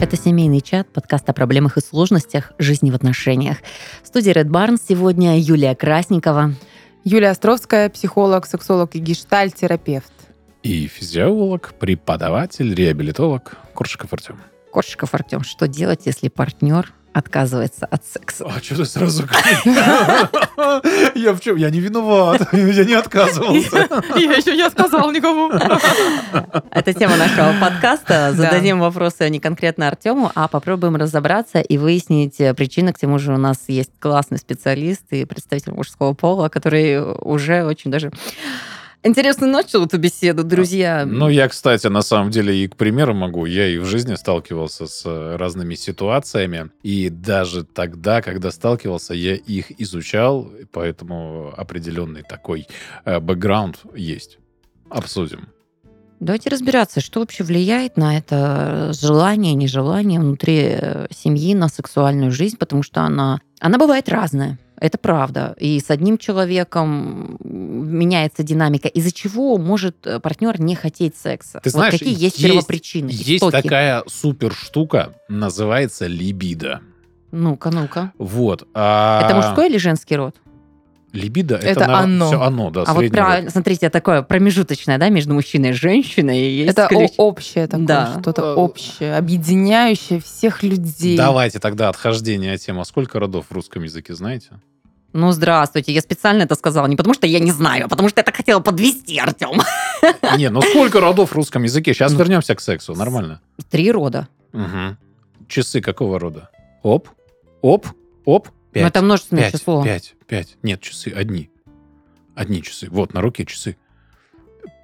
Это семейный чат, подкаст о проблемах и сложностях жизни в отношениях. В студии Red Barn сегодня Юлия Красникова. Юлия Островская, психолог, сексолог и гештальт-терапевт. И физиолог, преподаватель, реабилитолог Коршиков Артем. Коршиков Артем, что делать, если партнер отказывается от секса. А что ты сразу Я в чем? Я не виноват. Я не отказывался. Я еще не сказал никому. Это тема нашего подкаста. Зададим вопросы не конкретно Артему, а попробуем разобраться и выяснить причины. К тому же у нас есть классный специалист и представитель мужского пола, который уже очень даже Интересно начал эту беседу, друзья. Ну, я, кстати, на самом деле и к примеру могу. Я и в жизни сталкивался с э, разными ситуациями. И даже тогда, когда сталкивался, я их изучал. Поэтому определенный такой э, бэкграунд есть. Обсудим. Давайте разбираться, что вообще влияет на это желание, нежелание внутри э, семьи, на сексуальную жизнь, потому что она, она бывает разная. Это правда. И с одним человеком меняется динамика, из-за чего может э, партнер не хотеть секса. Ты знаешь, вот какие есть, есть первопричины? Есть истоки? такая супер штука, называется либидо. Ну-ка, ну-ка. Вот. А... Это мужской или женский род? Либидо это, это на... оно. Все оно, да. А вот про, смотрите, такое промежуточное, да, между мужчиной и женщиной. Есть это ключ... общее такое, да. что-то э, общее, объединяющее всех людей. Давайте тогда отхождение от темы. Сколько родов в русском языке знаете? Ну, здравствуйте. Я специально это сказала не потому, что я не знаю, а потому что я так хотела подвести, Артем. Не, ну сколько родов в русском языке? Сейчас ну, вернемся к сексу, нормально. Три рода. Угу. Часы какого рода? Оп, оп, оп, пять. Ну, это множественное пять, число. Пять, пять. Нет, часы одни. Одни часы. Вот, на руке часы.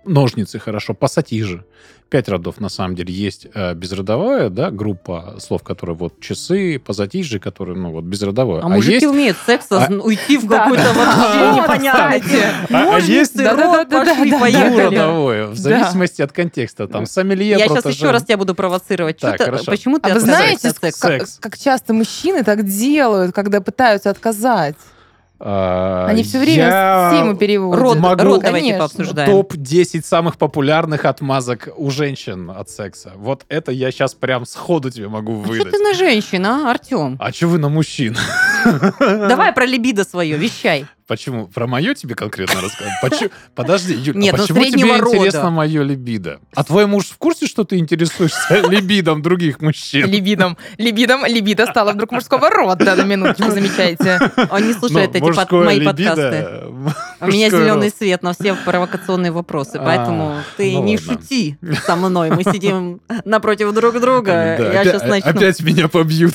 Ножницы хорошо, пассатижи пять родов на самом деле есть э, безродовая, да, группа слов, которые вот часы, позатижи, которые, ну, вот безродовое. А, а мужики есть... умеют секса а... уйти в какой-то вообще непонятное. А есть двуродовое, в зависимости от контекста. Там сомелье, Я сейчас еще раз тебя буду провоцировать. Почему ты А вы знаете, как часто мужчины так делают, когда пытаются отказать? А, Они все время я тему переводят. Род, могу род давайте пообсуждаем. Топ-10 самых популярных отмазок у женщин от секса. Вот это я сейчас прям сходу тебе могу выдать. А что ты на женщин, а, Артем? А что вы на мужчин? Давай про либидо свое, вещай. Почему? Про мое тебе конкретно рассказать? Подожди, Юль, Нет, а ну, почему тебе рода. интересно мое либидо? А твой муж в курсе, что ты интересуешься либидом других мужчин? Либидом. Либидом. Либидо стало вдруг мужского рода, на минуточку, замечаете. Он не слушает эти мои подкасты. У меня зеленый свет на все провокационные вопросы, поэтому а, ты ну не шути со мной. Мы сидим напротив друг друга. Я сейчас начну. Опять меня побьют.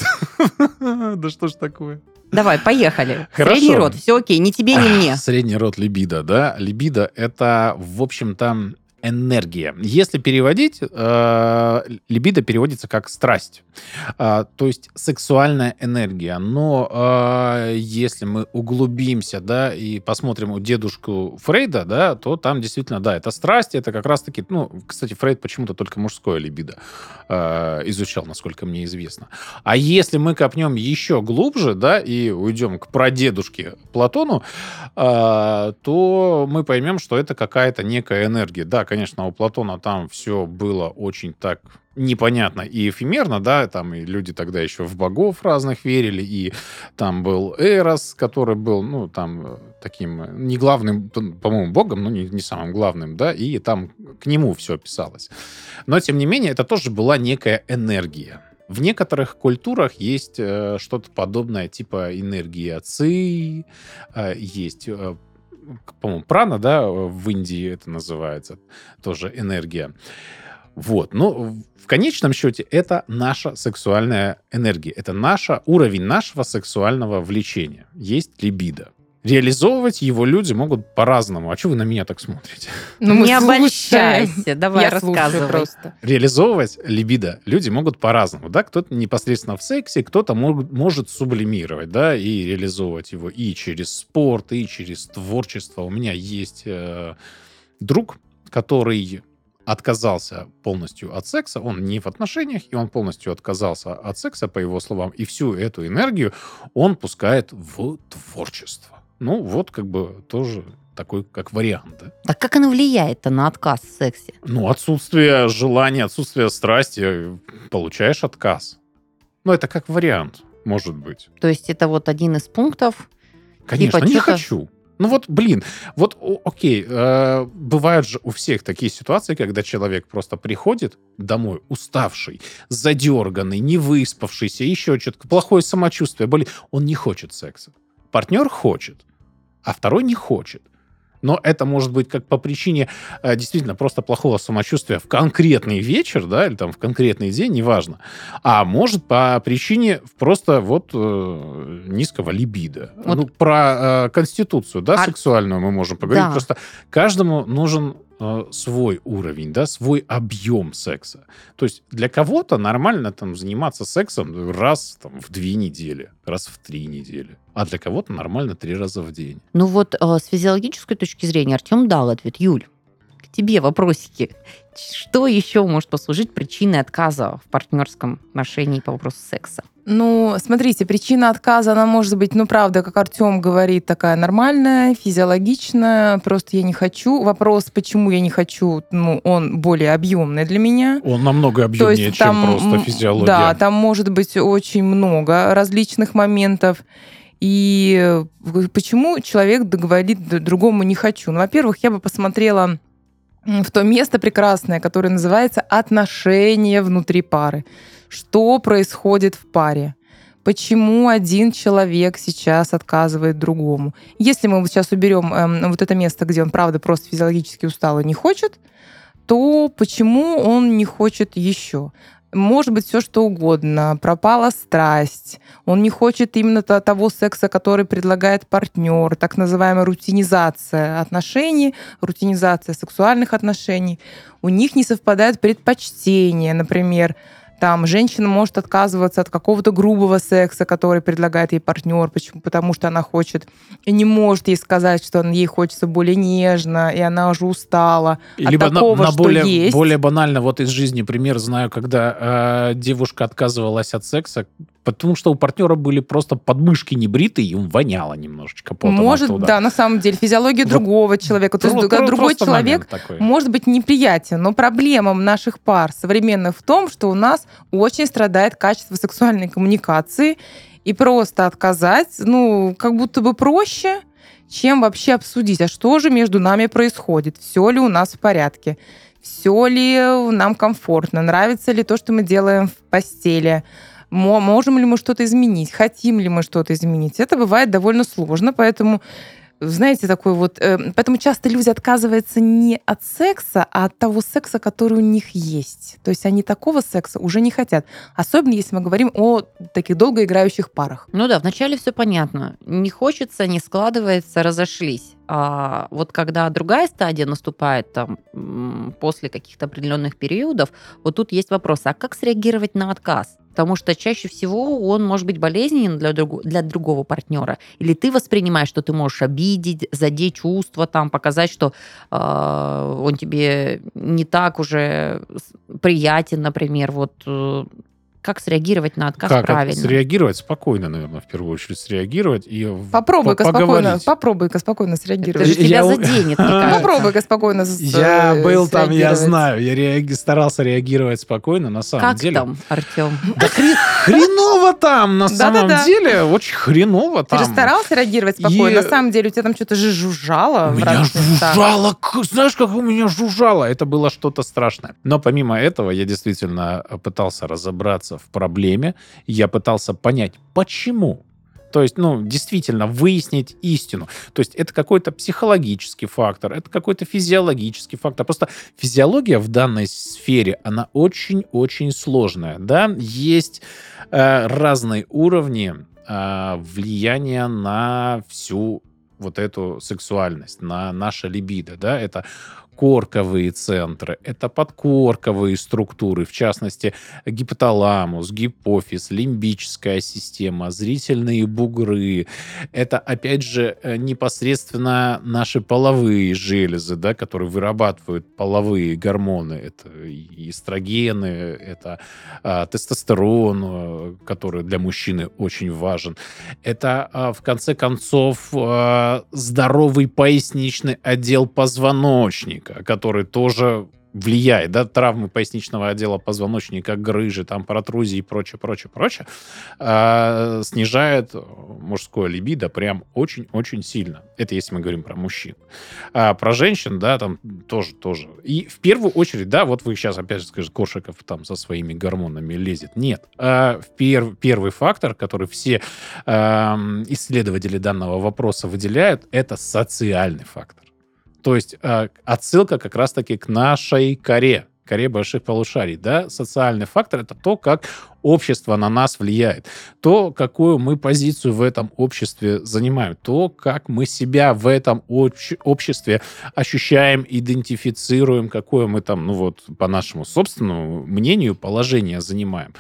Да что ж такое? Давай, поехали. Хорошо. Средний род, все окей, ни тебе, ни мне. Средний род либидо, да? Либидо — это, в общем-то, энергия. Если переводить, э, либидо переводится как страсть, э, то есть сексуальная энергия. Но э, если мы углубимся, да, и посмотрим у дедушку Фрейда, да, то там действительно, да, это страсть, это как раз-таки, ну, кстати, Фрейд почему-то только мужское либидо э, изучал, насколько мне известно. А если мы копнем еще глубже, да, и уйдем к прадедушке Платону, э, то мы поймем, что это какая-то некая энергия. Да, конечно, у Платона там все было очень так непонятно и эфемерно, да, там и люди тогда еще в богов разных верили, и там был Эрос, который был, ну, там э, таким, э, не главным, по-моему, богом, но не, не самым главным, да, и там к нему все писалось. Но, тем не менее, это тоже была некая энергия. В некоторых культурах есть э, что-то подобное, типа энергии отцы, э, есть э, по-моему, прана, да, в Индии это называется, тоже энергия. Вот, но в конечном счете это наша сексуальная энергия, это наша, уровень нашего сексуального влечения. Есть либидо. Реализовывать его люди могут по-разному. А что вы на меня так смотрите? Ну, не обольщайся, давай Я рассказывай. Просто. Реализовывать либидо люди могут по-разному. Да? Кто-то непосредственно в сексе, кто-то мог, может сублимировать, да, и реализовывать его и через спорт, и через творчество. У меня есть э, друг, который отказался полностью от секса, он не в отношениях, и он полностью отказался от секса, по его словам, и всю эту энергию он пускает в творчество. Ну, вот как бы тоже такой как вариант. Да? Так как оно влияет-то на отказ в сексе? Ну, отсутствие желания, отсутствие страсти, получаешь отказ. Ну, это как вариант, может быть. То есть это вот один из пунктов. Конечно, типа, не хочу. Ну вот, блин, вот окей, э, бывают же у всех такие ситуации, когда человек просто приходит домой уставший, задерганный, не выспавшийся, еще что-то, плохое самочувствие, болит, он не хочет секса. Партнер хочет, а второй не хочет. Но это может быть как по причине э, действительно просто плохого самочувствия в конкретный вечер, да, или там в конкретный день, неважно. А может по причине просто вот э, низкого либидо. Вот. Ну, про э, конституцию, да, а... сексуальную мы можем поговорить. Да. Просто каждому нужен Э, свой уровень, да, свой объем секса. То есть для кого-то нормально там заниматься сексом раз там, в две недели, раз в три недели, а для кого-то нормально три раза в день. Ну вот э, с физиологической точки зрения Артем дал ответ. Юль, тебе вопросики. Что еще может послужить причиной отказа в партнерском отношении по вопросу секса? Ну, смотрите, причина отказа, она может быть, ну, правда, как Артем говорит, такая нормальная, физиологичная, просто я не хочу. Вопрос, почему я не хочу, ну, он более объемный для меня. Он намного объемнее, есть, чем просто физиология. Да, там может быть очень много различных моментов. И почему человек говорит другому не хочу? Ну, во-первых, я бы посмотрела в то место прекрасное, которое называется отношения внутри пары что происходит в паре. Почему один человек сейчас отказывает другому? Если мы сейчас уберем эм, вот это место, где он, правда, просто физиологически устал и не хочет, то почему он не хочет еще? Может быть все что угодно, пропала страсть, он не хочет именно того секса, который предлагает партнер, так называемая рутинизация отношений, рутинизация сексуальных отношений. У них не совпадают предпочтения, например, там женщина может отказываться от какого-то грубого секса, который предлагает ей партнер, почему? потому что она хочет и не может ей сказать, что ей хочется более нежно, и она уже устала Либо от такого, на, на что более, есть. более банально, вот из жизни пример знаю, когда э, девушка отказывалась от секса, потому что у партнера были просто подмышки небритые, и он воняло немножечко потом Может, оттуда. да, на самом деле, физиология вот другого человека. То есть про, другой человек может быть неприятен, но проблема наших пар современных в том, что у нас очень страдает качество сексуальной коммуникации, и просто отказать, ну, как будто бы проще, чем вообще обсудить, а что же между нами происходит, все ли у нас в порядке, все ли нам комфортно, нравится ли то, что мы делаем в постели, можем ли мы что-то изменить, хотим ли мы что-то изменить. Это бывает довольно сложно, поэтому знаете, такой вот... Э, поэтому часто люди отказываются не от секса, а от того секса, который у них есть. То есть они такого секса уже не хотят. Особенно если мы говорим о таких долгоиграющих парах. Ну да, вначале все понятно. Не хочется, не складывается, разошлись. А вот когда другая стадия наступает там после каких-то определенных периодов, вот тут есть вопрос, а как среагировать на отказ? Потому что чаще всего он может быть болезненен для, друг, для другого партнера. Или ты воспринимаешь, что ты можешь обидеть, задеть чувства, там, показать, что э, он тебе не так уже приятен, например. Вот э, как среагировать на отказ как правильно? Среагировать спокойно, наверное, в первую очередь среагировать и попробуй-ка спокойно, попробуй-ка спокойно среагировать. Это же тебя я... заденет, Попробуй-ка спокойно Я был там, я знаю, я реаги... старался реагировать спокойно, на самом как деле. Как там, Артем? Да хреново там, на самом деле, очень хреново там. Ты же старался реагировать спокойно, на самом деле у тебя там что-то же жужжало. У меня жужжало, знаешь, как у меня жужжало, это было что-то страшное. Но помимо этого я действительно пытался разобраться в проблеме, я пытался понять, почему. То есть, ну, действительно, выяснить истину. То есть это какой-то психологический фактор, это какой-то физиологический фактор. Просто физиология в данной сфере, она очень-очень сложная. Да? Есть э, разные уровни э, влияния на всю вот эту сексуальность, на наше либидо. Да? Это корковые центры, это подкорковые структуры, в частности, гипоталамус, гипофиз, лимбическая система, зрительные бугры. Это, опять же, э, непосредственно наши половые железы, да, которые вырабатывают половые гормоны. Это эстрогены, это а, тестостерон, э, который для мужчины очень важен. Это, а, в конце концов, а, здоровый поясничный отдел позвоночника, который тоже влияет, да, травмы поясничного отдела позвоночника, грыжи, там, протрузии и прочее, прочее, прочее, э, снижает мужское либидо прям очень-очень сильно. Это если мы говорим про мужчин. А про женщин, да, там тоже, тоже. И в первую очередь, да, вот вы сейчас опять же скажете, Кошиков там со своими гормонами лезет. Нет. А в пер, первый фактор, который все э, исследователи данного вопроса выделяют, это социальный фактор. То есть э, отсылка как раз-таки к нашей коре, коре больших полушарий. Да? Социальный фактор — это то, как общество на нас влияет, то, какую мы позицию в этом обществе занимаем, то, как мы себя в этом обще- обществе ощущаем, идентифицируем, какое мы там, ну вот, по нашему собственному мнению, положение занимаем.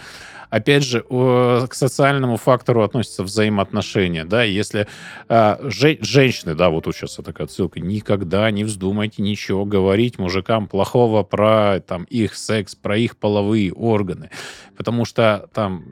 Опять же, к социальному фактору относятся взаимоотношения, да, если э, женщины, да, вот тут сейчас такая отсылка, никогда не вздумайте ничего говорить мужикам плохого про там их секс, про их половые органы, потому что там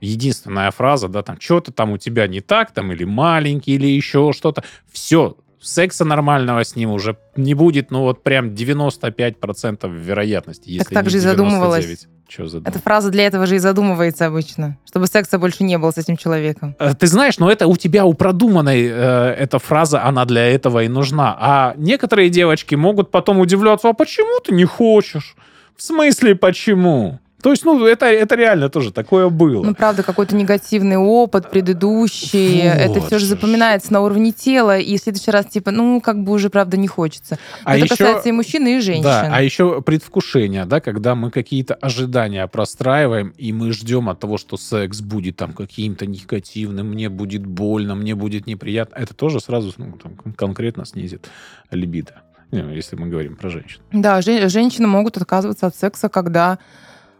единственная фраза, да, там, что-то там у тебя не так, там, или маленький, или еще что-то. Все, секса нормального с ним уже не будет, ну, вот прям 95% вероятности, если так, так же и задумывалась. Что за Эта фраза для этого же и задумывается обычно, чтобы секса больше не было с этим человеком. Э, ты знаешь, но это у тебя у продуманной э, эта фраза, она для этого и нужна. А некоторые девочки могут потом удивляться, а почему ты не хочешь? В смысле, почему? То есть, ну, это, это реально тоже такое было. Ну, правда, какой-то негативный опыт предыдущий. Вот. Это все же запоминается на уровне тела. И в следующий раз, типа, ну, как бы уже, правда, не хочется. Но а это еще, касается и мужчин, и женщин. Да, а еще предвкушение, да, когда мы какие-то ожидания простраиваем, и мы ждем от того, что секс будет там каким-то негативным, мне будет больно, мне будет неприятно. Это тоже сразу ну, там, конкретно снизит либидо если мы говорим про женщин. Да, женщины могут отказываться от секса, когда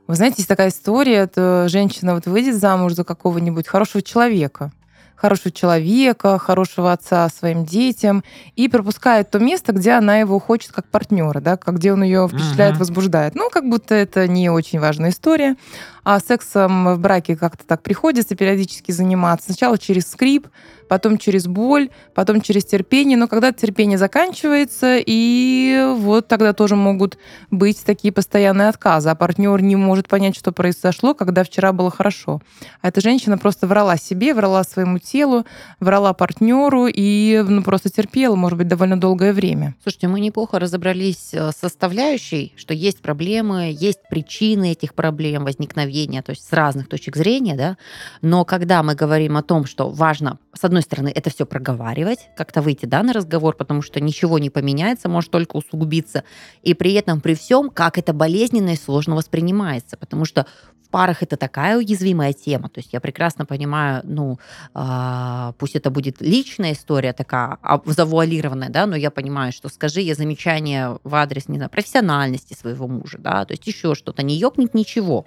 вы знаете, есть такая история, это женщина вот выйдет замуж за какого-нибудь хорошего человека, хорошего человека, хорошего отца своим детям, и пропускает то место, где она его хочет как партнера, да, где он ее впечатляет, возбуждает. Ну, как будто это не очень важная история. А сексом в браке как-то так приходится периодически заниматься. Сначала через скрип, потом через боль, потом через терпение. Но когда терпение заканчивается, и вот тогда тоже могут быть такие постоянные отказы. А партнер не может понять, что произошло, когда вчера было хорошо. А эта женщина просто врала себе, врала своему телу, врала партнеру и ну, просто терпела, может быть, довольно долгое время. Слушайте, мы неплохо разобрались э, с составляющей, что есть проблемы, есть причины этих проблем возникновения, то есть с разных точек зрения, да, но когда мы говорим о том, что важно, с одной стороны, это все проговаривать, как-то выйти да, на разговор, потому что ничего не поменяется, может только усугубиться. И при этом, при всем, как это болезненно и сложно воспринимается. Потому что в парах это такая уязвимая тема. То есть я прекрасно понимаю, ну, э, пусть это будет личная история такая, а, завуалированная, да, но я понимаю, что скажи я замечание в адрес, не знаю, профессиональности своего мужа, да, то есть еще что-то, не ёкнет ничего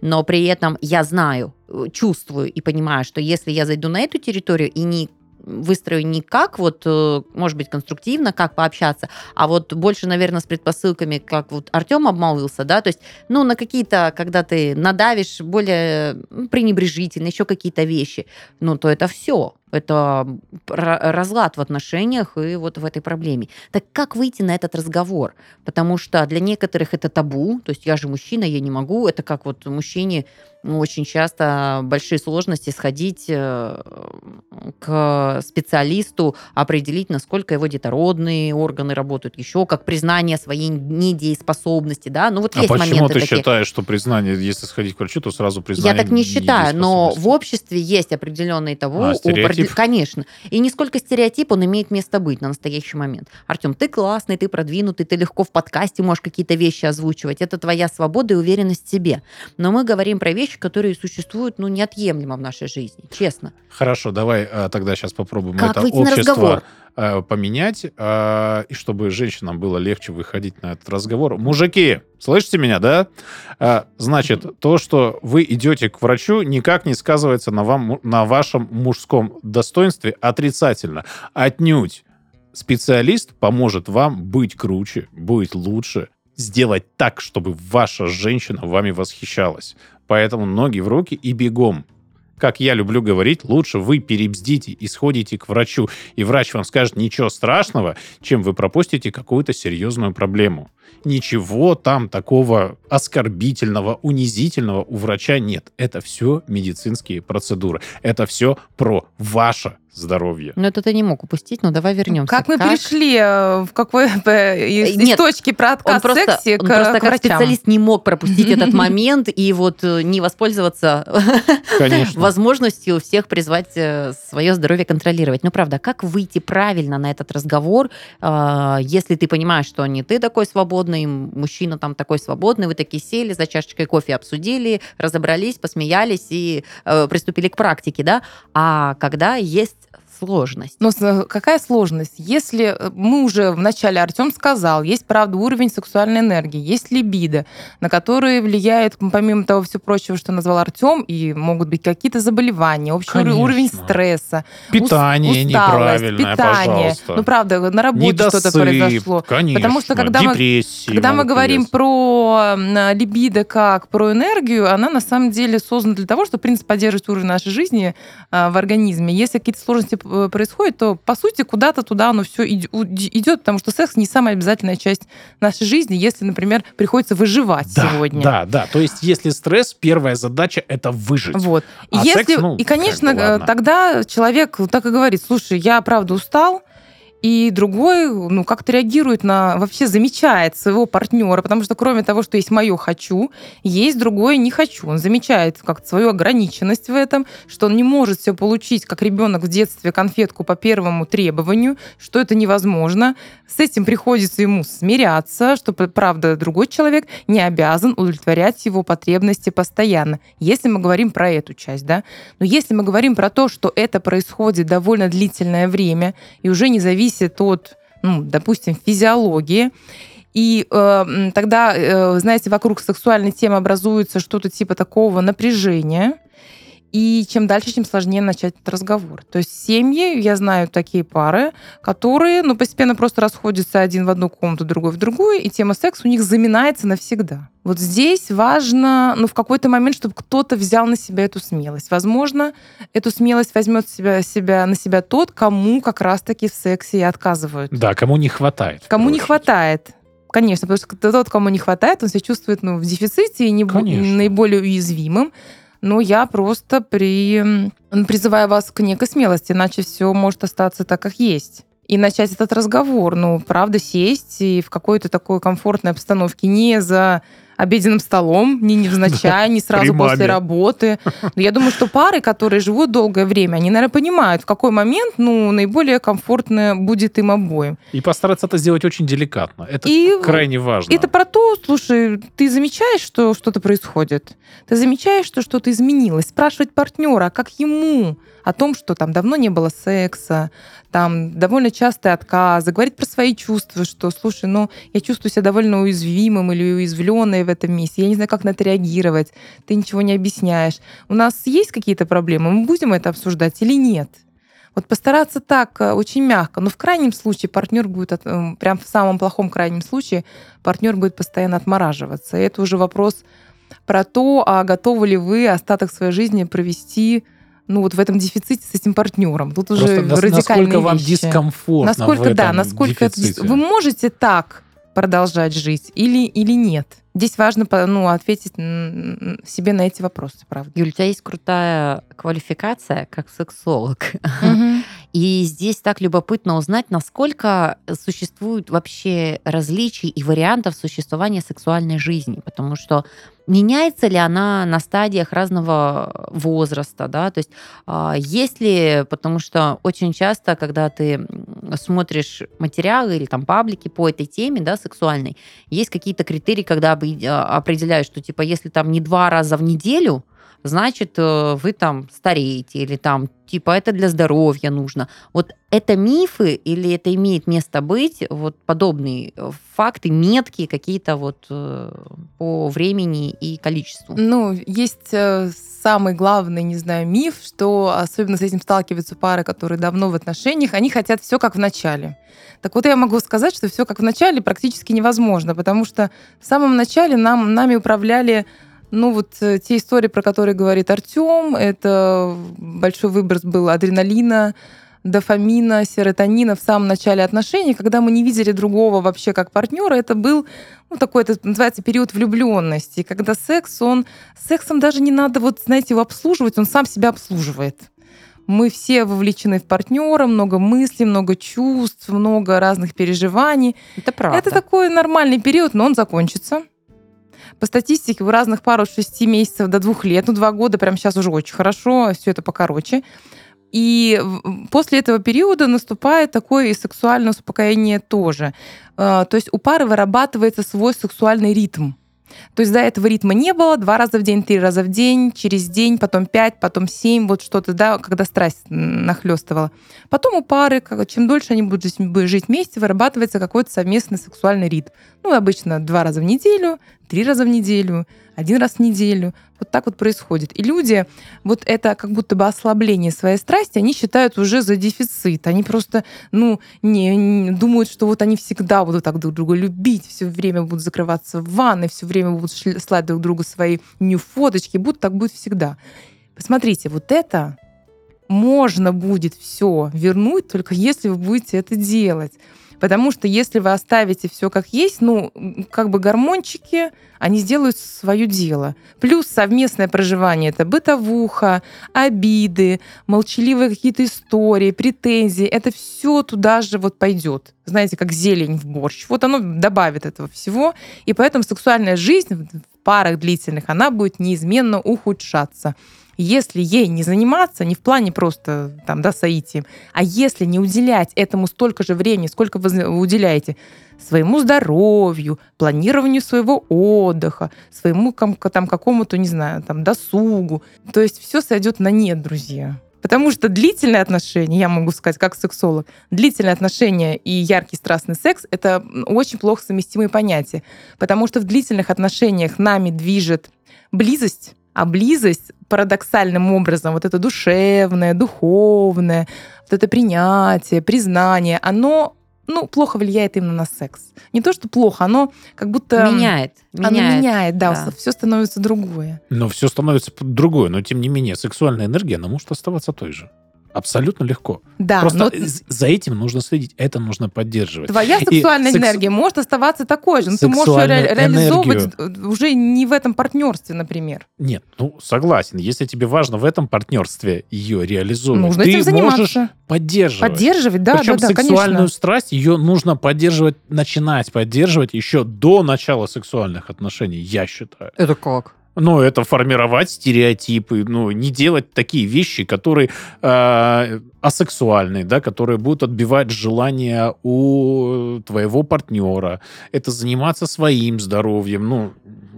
но при этом я знаю, э, чувствую и понимаю, что если я зайду на эту территорию и не выстрою не как вот, э, может быть, конструктивно, как пообщаться, а вот больше, наверное, с предпосылками, как вот Артем обмолвился, да, то есть, ну, на какие-то, когда ты надавишь более пренебрежительно, еще какие-то вещи, ну, то это все это разлад в отношениях и вот в этой проблеме. Так как выйти на этот разговор? Потому что для некоторых это табу, то есть я же мужчина, я не могу, это как вот мужчине ну, очень часто большие сложности сходить э, к специалисту, определить, насколько его детородные органы работают, еще как признание своей недееспособности, да, ну вот а есть почему ты такие. считаешь, что признание, если сходить к врачу, то сразу признание Я так не считаю, но в обществе есть определенные того, а, стереотип? конечно, и не сколько стереотип, он имеет место быть на настоящий момент. Артем, ты классный, ты продвинутый, ты легко в подкасте можешь какие-то вещи озвучивать, это твоя свобода и уверенность в себе. Но мы говорим про вещи, которые существуют, ну, неотъемлемо в нашей жизни, честно. Хорошо, давай а, тогда сейчас попробуем как это выйти общество на разговор? Э, поменять, э, и чтобы женщинам было легче выходить на этот разговор. Мужики, слышите меня, да? Э, значит, то, что вы идете к врачу, никак не сказывается на, вам, на вашем мужском достоинстве отрицательно. Отнюдь. Специалист поможет вам быть круче, быть лучше, сделать так, чтобы ваша женщина вами восхищалась. Поэтому ноги в руки и бегом. Как я люблю говорить, лучше вы перебздите и сходите к врачу, и врач вам скажет ничего страшного, чем вы пропустите какую-то серьезную проблему. Ничего там такого оскорбительного, унизительного у врача нет. Это все медицинские процедуры. Это все про ваше здоровье. Но это ты не мог упустить, но давай вернемся. Как мы перешли э, в какой из, Нет, точки про отказ он просто, сексе он к, просто к как врачам? специалист не мог пропустить этот момент и вот э, не воспользоваться возможностью всех призвать э, свое здоровье контролировать. Ну, правда, как выйти правильно на этот разговор, э, если ты понимаешь, что не ты такой свободный, мужчина там такой свободный, вы такие сели, за чашечкой кофе обсудили, разобрались, посмеялись и э, приступили к практике, да? А когда есть сложность. Но какая сложность? Если э, мы уже вначале Артем сказал, есть, правда, уровень сексуальной энергии, есть либидо, на которые влияет, помимо того всего прочего, что назвал Артем, и могут быть какие-то заболевания, общий ур- уровень Конечно. стресса, Питание усталость, неправильное, питание. пожалуйста. Ну, правда, на работе что-то Недосып, произошло. Конечно. Потому что когда мы- Депрессии Когда мы говорим про либидо как про энергию, она на самом деле создана для того, чтобы, в принципе, поддерживать уровень нашей жизни а, в организме. Если какие-то сложности э, происходят, то, по сути, куда-то туда оно все идет, потому что секс не самая обязательная часть нашей жизни, если, например, приходится выживать да, сегодня. Да, да. То есть, если стресс, первая задача это выжить. Вот. А если, секс, ну, и конечно, как бы, ладно. э, тогда человек так и говорит, слушай, я правда устал, и другой, ну, как-то реагирует на, вообще замечает своего партнера, потому что кроме того, что есть мое хочу, есть другое не хочу. Он замечает как свою ограниченность в этом, что он не может все получить, как ребенок в детстве конфетку по первому требованию, что это невозможно. С этим приходится ему смиряться, что, правда, другой человек не обязан удовлетворять его потребности постоянно, если мы говорим про эту часть, да. Но если мы говорим про то, что это происходит довольно длительное время и уже не зависит от, ну, допустим, физиологии, и э, тогда, э, знаете, вокруг сексуальной темы образуется что-то типа такого напряжения. И чем дальше, тем сложнее начать этот разговор. То есть семьи, я знаю такие пары, которые ну, постепенно просто расходятся один в одну комнату, другой в другую, и тема секса у них заминается навсегда. Вот здесь важно, ну, в какой-то момент, чтобы кто-то взял на себя эту смелость. Возможно, эту смелость возьмет себя, себя, на себя тот, кому как раз-таки в сексе и отказывают. Да, кому не хватает. Кому не хватает. Конечно, потому что тот, кому не хватает, он себя чувствует ну, в дефиците и не наиболее уязвимым. Но я просто при... призываю вас к некой смелости, иначе все может остаться так, как есть. И начать этот разговор, ну, правда, сесть и в какой-то такой комфортной обстановке, не за обеденным столом, не невзначай, не сразу при после маме. работы. Но я думаю, что пары, которые живут долгое время, они, наверное, понимают, в какой момент, ну, наиболее комфортно будет им обоим. И постараться это сделать очень деликатно. Это И крайне важно. это про то, слушай, ты замечаешь, что что-то происходит? Ты замечаешь, что что-то изменилось? Спрашивать партнера, как ему о том, что там давно не было секса, там довольно частые отказы, говорить про свои чувства, что, слушай, ну, я чувствую себя довольно уязвимым или уязвленной в этом месте, я не знаю, как на это реагировать, ты ничего не объясняешь. У нас есть какие-то проблемы, мы будем это обсуждать или нет? Вот постараться так э, очень мягко, но в крайнем случае партнер будет, эм, прям в самом плохом крайнем случае, партнер будет постоянно отмораживаться. И это уже вопрос про то, а готовы ли вы остаток своей жизни провести ну, вот в этом дефиците с этим партнером. Тут уже Просто нас- радикальные насколько вам вещи. дискомфортно Насколько, да, насколько это- дефиците. вы можете так продолжать жить или, или нет? Здесь важно ну, ответить себе на эти вопросы, правда. Юль, у тебя есть крутая квалификация как сексолог. Мгм. И здесь так любопытно узнать, насколько существует вообще различий и вариантов существования сексуальной жизни. Потому что меняется ли она на стадиях разного возраста, да, то есть а, есть ли, потому что очень часто, когда ты смотришь материалы или там паблики по этой теме, да, сексуальной, есть какие-то критерии, когда а, определяют, что типа если там не два раза в неделю, значит, э, вы там стареете, или там, типа, это для здоровья нужно. Вот это мифы или это имеет место быть, вот подобные э, факты, метки какие-то вот э, по времени и количеству? Ну, есть самый главный, не знаю, миф, что особенно с этим сталкиваются пары, которые давно в отношениях, они хотят все как в начале. Так вот, я могу сказать, что все как в начале практически невозможно, потому что в самом начале нам, нами управляли ну, вот э, те истории, про которые говорит Артем, это большой выброс был адреналина, дофамина, серотонина в самом начале отношений, когда мы не видели другого вообще как партнера, это был ну, такой, это называется период влюбленности, когда секс, он, сексом даже не надо, вот, знаете, его обслуживать, он сам себя обслуживает. Мы все вовлечены в партнера, много мыслей, много чувств, много разных переживаний. Это правда. Это такой нормальный период, но он закончится. По статистике у разных пар от 6 месяцев до 2 лет, ну 2 года прямо сейчас уже очень хорошо, все это покороче. И после этого периода наступает такое и сексуальное успокоение тоже. А, то есть у пары вырабатывается свой сексуальный ритм. То есть до этого ритма не было, два раза в день, три раза в день, через день, потом пять, потом семь, вот что-то, да, когда страсть нахлестывала. Потом у пары, чем дольше они будут жить вместе, вырабатывается какой-то совместный сексуальный ритм. Ну, обычно два раза в неделю, три раза в неделю, один раз в неделю. Вот так вот происходит. И люди вот это как будто бы ослабление своей страсти, они считают уже за дефицит. Они просто, ну, не, не думают, что вот они всегда будут так друг друга любить, все время будут закрываться в ванной, все время будут слать друг другу свои нью-фоточки, будут так будет всегда. Посмотрите, вот это можно будет все вернуть, только если вы будете это делать. Потому что если вы оставите все как есть, ну, как бы гормончики, они сделают свое дело. Плюс совместное проживание это бытовуха, обиды, молчаливые какие-то истории, претензии. Это все туда же вот пойдет. Знаете, как зелень в борщ. Вот оно добавит этого всего. И поэтому сексуальная жизнь в парах длительных, она будет неизменно ухудшаться. Если ей не заниматься, не в плане просто там, да, соитием, а если не уделять этому столько же времени, сколько вы уделяете своему здоровью, планированию своего отдыха, своему там какому-то, не знаю, там досугу, то есть все сойдет на нет, друзья. Потому что длительные отношения, я могу сказать, как сексолог, длительные отношения и яркий страстный секс — это очень плохо совместимые понятия. Потому что в длительных отношениях нами движет близость, а близость парадоксальным образом, вот это душевное, духовное, вот это принятие, признание, оно ну, плохо влияет именно на секс. Не то, что плохо, оно как будто... Меняет. Оно меняет, меняет да, да. все становится другое. Но все становится другое, но тем не менее сексуальная энергия, она может оставаться той же. Абсолютно легко. Да, Просто но... за этим нужно следить, это нужно поддерживать. Твоя сексуальная и энергия секс... может оставаться такой же, но ты можешь ее ре- реализовывать уже не в этом партнерстве, например. Нет, ну согласен. Если тебе важно в этом партнерстве ее реализовывать, нужно ты можешь поддерживать. Поддерживать, да, Причем да, да, сексуальную конечно. страсть ее нужно поддерживать, начинать поддерживать еще до начала сексуальных отношений, я считаю. Это как? Ну, это формировать стереотипы, ну, не делать такие вещи, которые э, асексуальные, да, которые будут отбивать желание у твоего партнера. Это заниматься своим здоровьем, ну,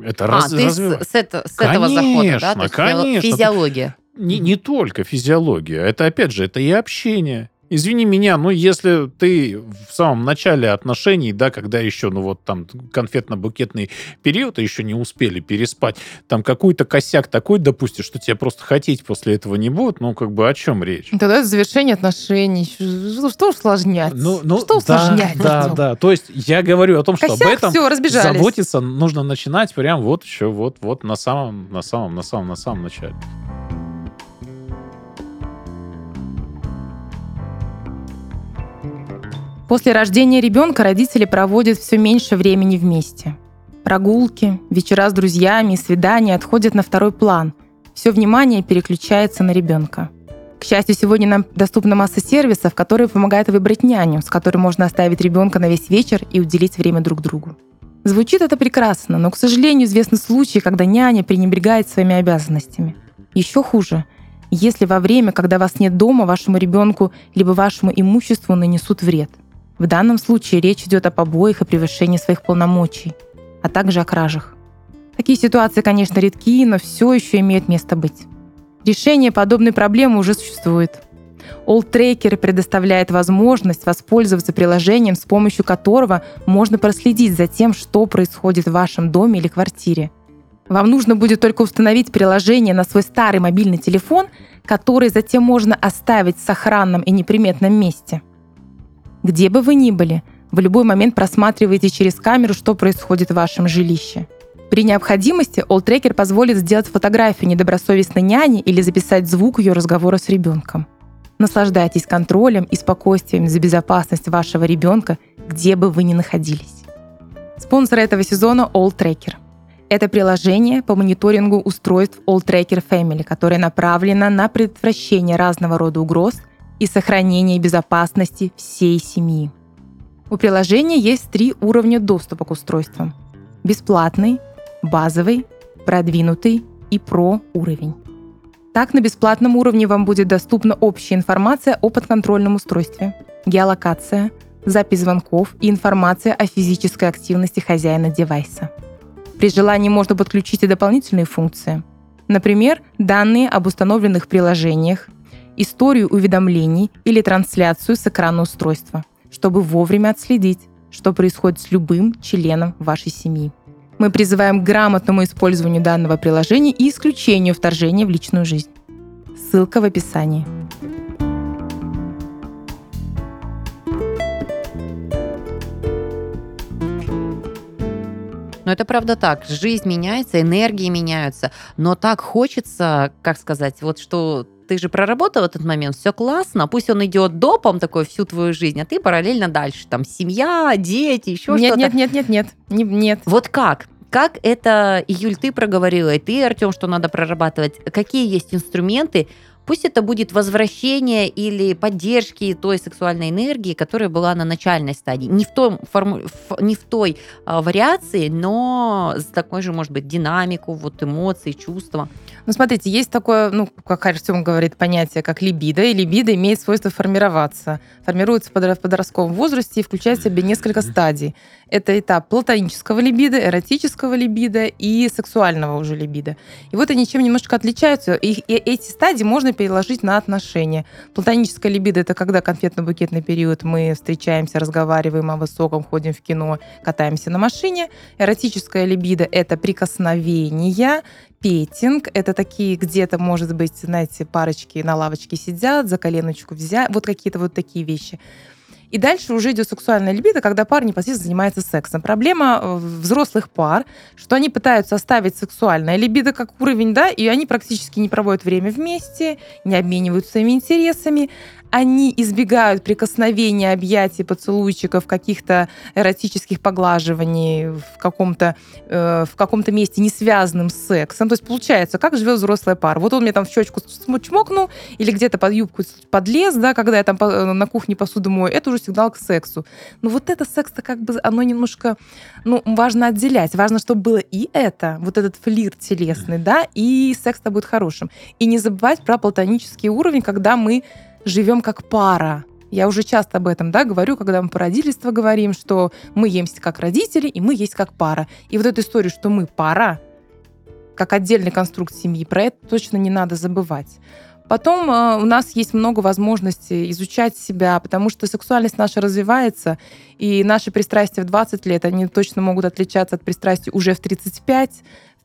это а, раз, ты развивать. с, с, это, с этого захода, да? То конечно. Физиология. Не, не только физиология. Это, опять же, это и общение. Извини меня, но если ты в самом начале отношений, да, когда еще, ну вот там конфетно-букетный период, и еще не успели переспать, там какой-то косяк такой допустишь, что тебе просто хотеть после этого не будет, ну как бы о чем речь? Тогда это завершение отношений. Что усложнять? Ну, ну, что усложнять? Да, да, да. То есть я говорю о том, что Косяк, об этом все, заботиться нужно начинать прям вот еще вот, вот на самом, на самом, на самом, на самом начале. После рождения ребенка родители проводят все меньше времени вместе. Прогулки, вечера с друзьями свидания отходят на второй план. Все внимание переключается на ребенка. К счастью, сегодня нам доступна масса сервисов, которые помогают выбрать няню, с которой можно оставить ребенка на весь вечер и уделить время друг другу. Звучит это прекрасно, но, к сожалению, известны случаи, когда няня пренебрегает своими обязанностями. Еще хуже, если во время, когда вас нет дома, вашему ребенку либо вашему имуществу нанесут вред – в данном случае речь идет о побоях и превышении своих полномочий, а также о кражах. Такие ситуации, конечно, редки, но все еще имеют место быть. Решение подобной проблемы уже существует. Tracker предоставляет возможность воспользоваться приложением, с помощью которого можно проследить за тем, что происходит в вашем доме или квартире. Вам нужно будет только установить приложение на свой старый мобильный телефон, который затем можно оставить в сохранном и неприметном месте. Где бы вы ни были, в любой момент просматриваете через камеру, что происходит в вашем жилище. При необходимости Tracker позволит сделать фотографию недобросовестной няни или записать звук ее разговора с ребенком. Наслаждайтесь контролем и спокойствием за безопасность вашего ребенка, где бы вы ни находились. Спонсор этого сезона Tracker. Это приложение по мониторингу устройств Tracker Family, которое направлено на предотвращение разного рода угроз и сохранение безопасности всей семьи. У приложения есть три уровня доступа к устройствам. Бесплатный, базовый, продвинутый и про уровень. Так, на бесплатном уровне вам будет доступна общая информация о подконтрольном устройстве, геолокация, запись звонков и информация о физической активности хозяина девайса. При желании можно подключить и дополнительные функции. Например, данные об установленных приложениях, историю уведомлений или трансляцию с экрана устройства – чтобы вовремя отследить, что происходит с любым членом вашей семьи. Мы призываем к грамотному использованию данного приложения и исключению вторжения в личную жизнь. Ссылка в описании. Но это правда так. Жизнь меняется, энергии меняются. Но так хочется, как сказать, вот что ты же проработал этот момент, все классно, пусть он идет допом такой всю твою жизнь, а ты параллельно дальше, там, семья, дети, еще нет, что-то. Нет, нет, нет, нет, нет, нет. Вот как? Как это, Юль, ты проговорила, и ты, Артем, что надо прорабатывать? Какие есть инструменты, Пусть это будет возвращение или поддержки той сексуальной энергии, которая была на начальной стадии. Не в, том форму, не в той а, вариации, но с такой же, может быть, динамику, вот эмоций, чувства. Ну, смотрите, есть такое, ну, как Артем говорит, понятие, как либидо, и либидо имеет свойство формироваться. Формируется в подростковом возрасте и включает в себе несколько стадий. Это этап платонического либидо, эротического либидо и сексуального уже либидо. И вот они чем немножко отличаются. И, и эти стадии можно переложить на отношения. Платоническая либидо – это когда конфетно-букетный период мы встречаемся, разговариваем о высоком, ходим в кино, катаемся на машине. Эротическая либидо – это прикосновения, петинг. Это такие где-то, может быть, знаете, парочки на лавочке сидят, за коленочку взять. Вот какие-то вот такие вещи. И дальше уже идет сексуальная либидо, когда пар непосредственно занимается сексом. Проблема э, взрослых пар, что они пытаются оставить сексуальное либидо как уровень, да, и они практически не проводят время вместе, не обмениваются своими интересами они избегают прикосновения, объятий, поцелуйчиков, каких-то эротических поглаживаний в каком-то э, в каком-то месте, не связанным с сексом. То есть получается, как живет взрослая пара. Вот он мне там в щечку чмокнул или где-то под юбку подлез, да, когда я там на кухне посуду мою, это уже сигнал к сексу. Но вот это секс-то как бы, оно немножко, ну, важно отделять. Важно, чтобы было и это, вот этот флирт телесный, да, и секс-то будет хорошим. И не забывать про платонический уровень, когда мы живем как пара. Я уже часто об этом да, говорю, когда мы про родительство говорим, что мы есть как родители, и мы есть как пара. И вот эту историю, что мы пара, как отдельный конструкт семьи, про это точно не надо забывать. Потом э, у нас есть много возможностей изучать себя, потому что сексуальность наша развивается, и наши пристрастия в 20 лет, они точно могут отличаться от пристрастий уже в 35,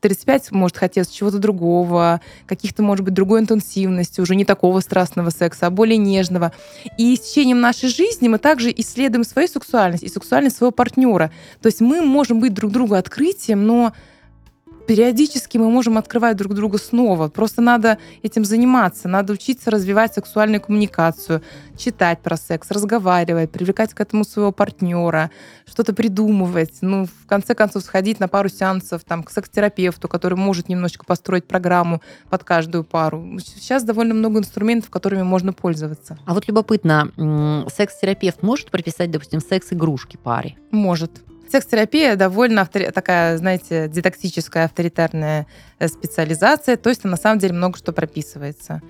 35 может хотеться чего-то другого, каких-то, может быть, другой интенсивности, уже не такого страстного секса, а более нежного. И с течением нашей жизни мы также исследуем свою сексуальность и сексуальность своего партнера. То есть мы можем быть друг другу открытием, но периодически мы можем открывать друг друга снова. Просто надо этим заниматься, надо учиться развивать сексуальную коммуникацию, читать про секс, разговаривать, привлекать к этому своего партнера, что-то придумывать. Ну, в конце концов, сходить на пару сеансов там, к секс-терапевту, который может немножечко построить программу под каждую пару. Сейчас довольно много инструментов, которыми можно пользоваться. А вот любопытно, секс-терапевт может прописать, допустим, секс-игрушки паре? Может. Секс-терапия довольно автори... такая, знаете, дидактическая, авторитарная э, специализация, то есть на самом деле много что прописывается.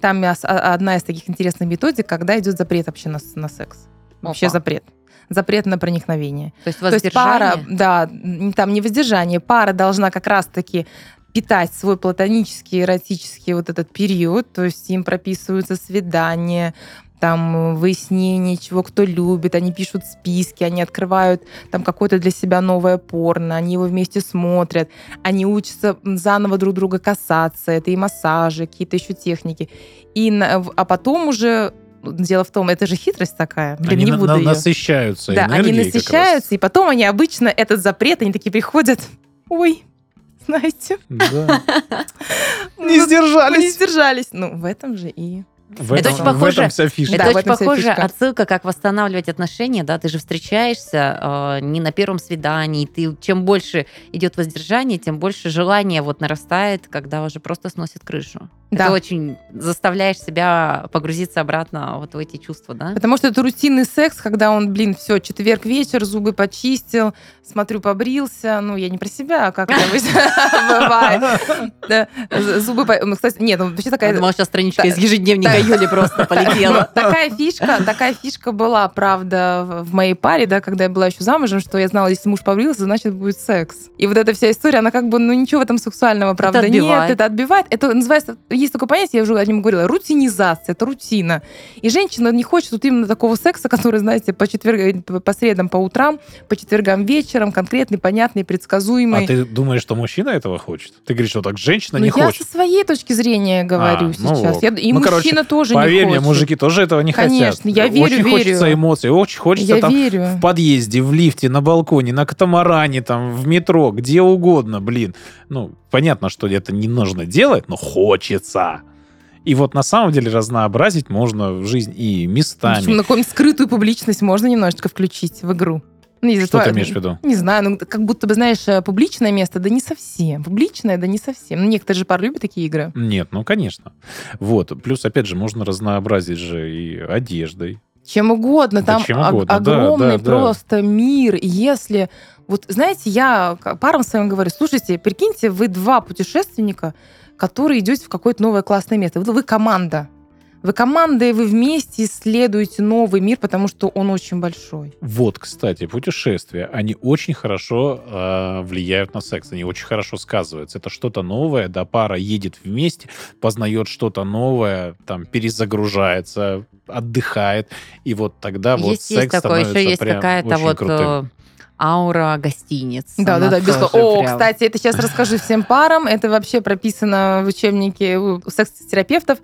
Там одна из таких интересных методик, когда идет запрет вообще на, на секс. Вообще Опа. запрет. запрет на проникновение. То есть То есть пара, воздержание? да, там не воздержание, пара должна как раз-таки питать свой платонический, эротический вот этот период, то есть им прописываются свидания, там выяснение, чего кто любит, они пишут списки, они открывают там какое-то для себя новое порно, они его вместе смотрят, они учатся заново друг друга касаться, это и массажи, какие-то еще техники. И а потом уже дело в том, это же хитрость такая, блин, Они не буду на- её. насыщаются Да, они насыщаются, и потом они обычно этот запрет, они такие приходят, ой, знаете, Да. Не сдержались. Не сдержались. Ну, в этом же и... В Это этом- очень похоже- В этом вся фишка. Это Да, очень этом вся похоже фишка. отсылка, как восстанавливать отношения, да, ты же встречаешься э, не на первом свидании, ты чем больше идет воздержание, тем больше желание вот нарастает, когда уже просто сносит крышу. Да. Это очень заставляешь себя погрузиться обратно вот в эти чувства, да? Потому что это рутинный секс, когда он, блин, все, четверг вечер, зубы почистил, смотрю, побрился. Ну, я не про себя, а как это бывает. Зубы... ну, Кстати, нет, ну, вообще такая... Думала, сейчас страничка из ежедневника Юли просто полетела. Такая фишка, такая фишка была, правда, в моей паре, да, когда я была еще замужем, что я знала, если муж побрился, значит будет секс. И вот эта вся история, она как бы, ну ничего в этом сексуального, правда, нет, отбивает. это отбивает. Это называется, есть такое понятие, я уже о нем говорила, рутинизация, это рутина. И женщина не хочет вот именно такого секса, который, знаете, по четвергам, по средам, по утрам, по четвергам вечером, конкретный, понятный, предсказуемый. А ты думаешь, что мужчина этого хочет? Ты говоришь, что так женщина Ну, не я хочет. со своей точки зрения говорю А, ну сейчас. вот. Я- и Ну, мужчина короче, тоже Поверь не мне, хочет. мужики тоже этого не хотят. Конечно, я верю, Очень хочется верю. эмоций, очень хочется Я там верю. в подъезде, в лифте, на балконе, на катамаране, там, в метро, где угодно, блин. Ну, понятно, что это не нужно делать, но хочется. И вот на самом деле разнообразить можно в жизнь и В общем, местами. на какую-нибудь скрытую публичность можно немножечко включить в игру. Ну, Что ты того- имеешь в виду? Не знаю, ну как будто бы, знаешь, э, публичное место, да не совсем. Публичное, да не совсем. Ну, некоторые же пары любят такие игры. Нет, ну, конечно. Вот. Плюс, опять же, можно разнообразить же и одеждой. Чем угодно, Да там чем угодно, да, огромный да, да. просто мир. И Если, вот знаете, я парам своим говорю, слушайте, прикиньте, вы два путешественника, которые идете в какое-то новое классное место. Вы, вы команда. Вы команда, и вы вместе исследуете новый мир, потому что он очень большой. Вот, кстати, путешествия, они очень хорошо э, влияют на секс, они очень хорошо сказываются. Это что-то новое, да, пара едет вместе, познает что-то новое, там, перезагружается, отдыхает, и вот тогда вот есть, есть секс такое, становится еще есть прям какая-то очень вот крутым. э, аура гостиниц. Да, да, да, Она без тоже О, прям- кстати, это сейчас расскажу всем парам. Это вообще прописано в учебнике у секс-терапевтов.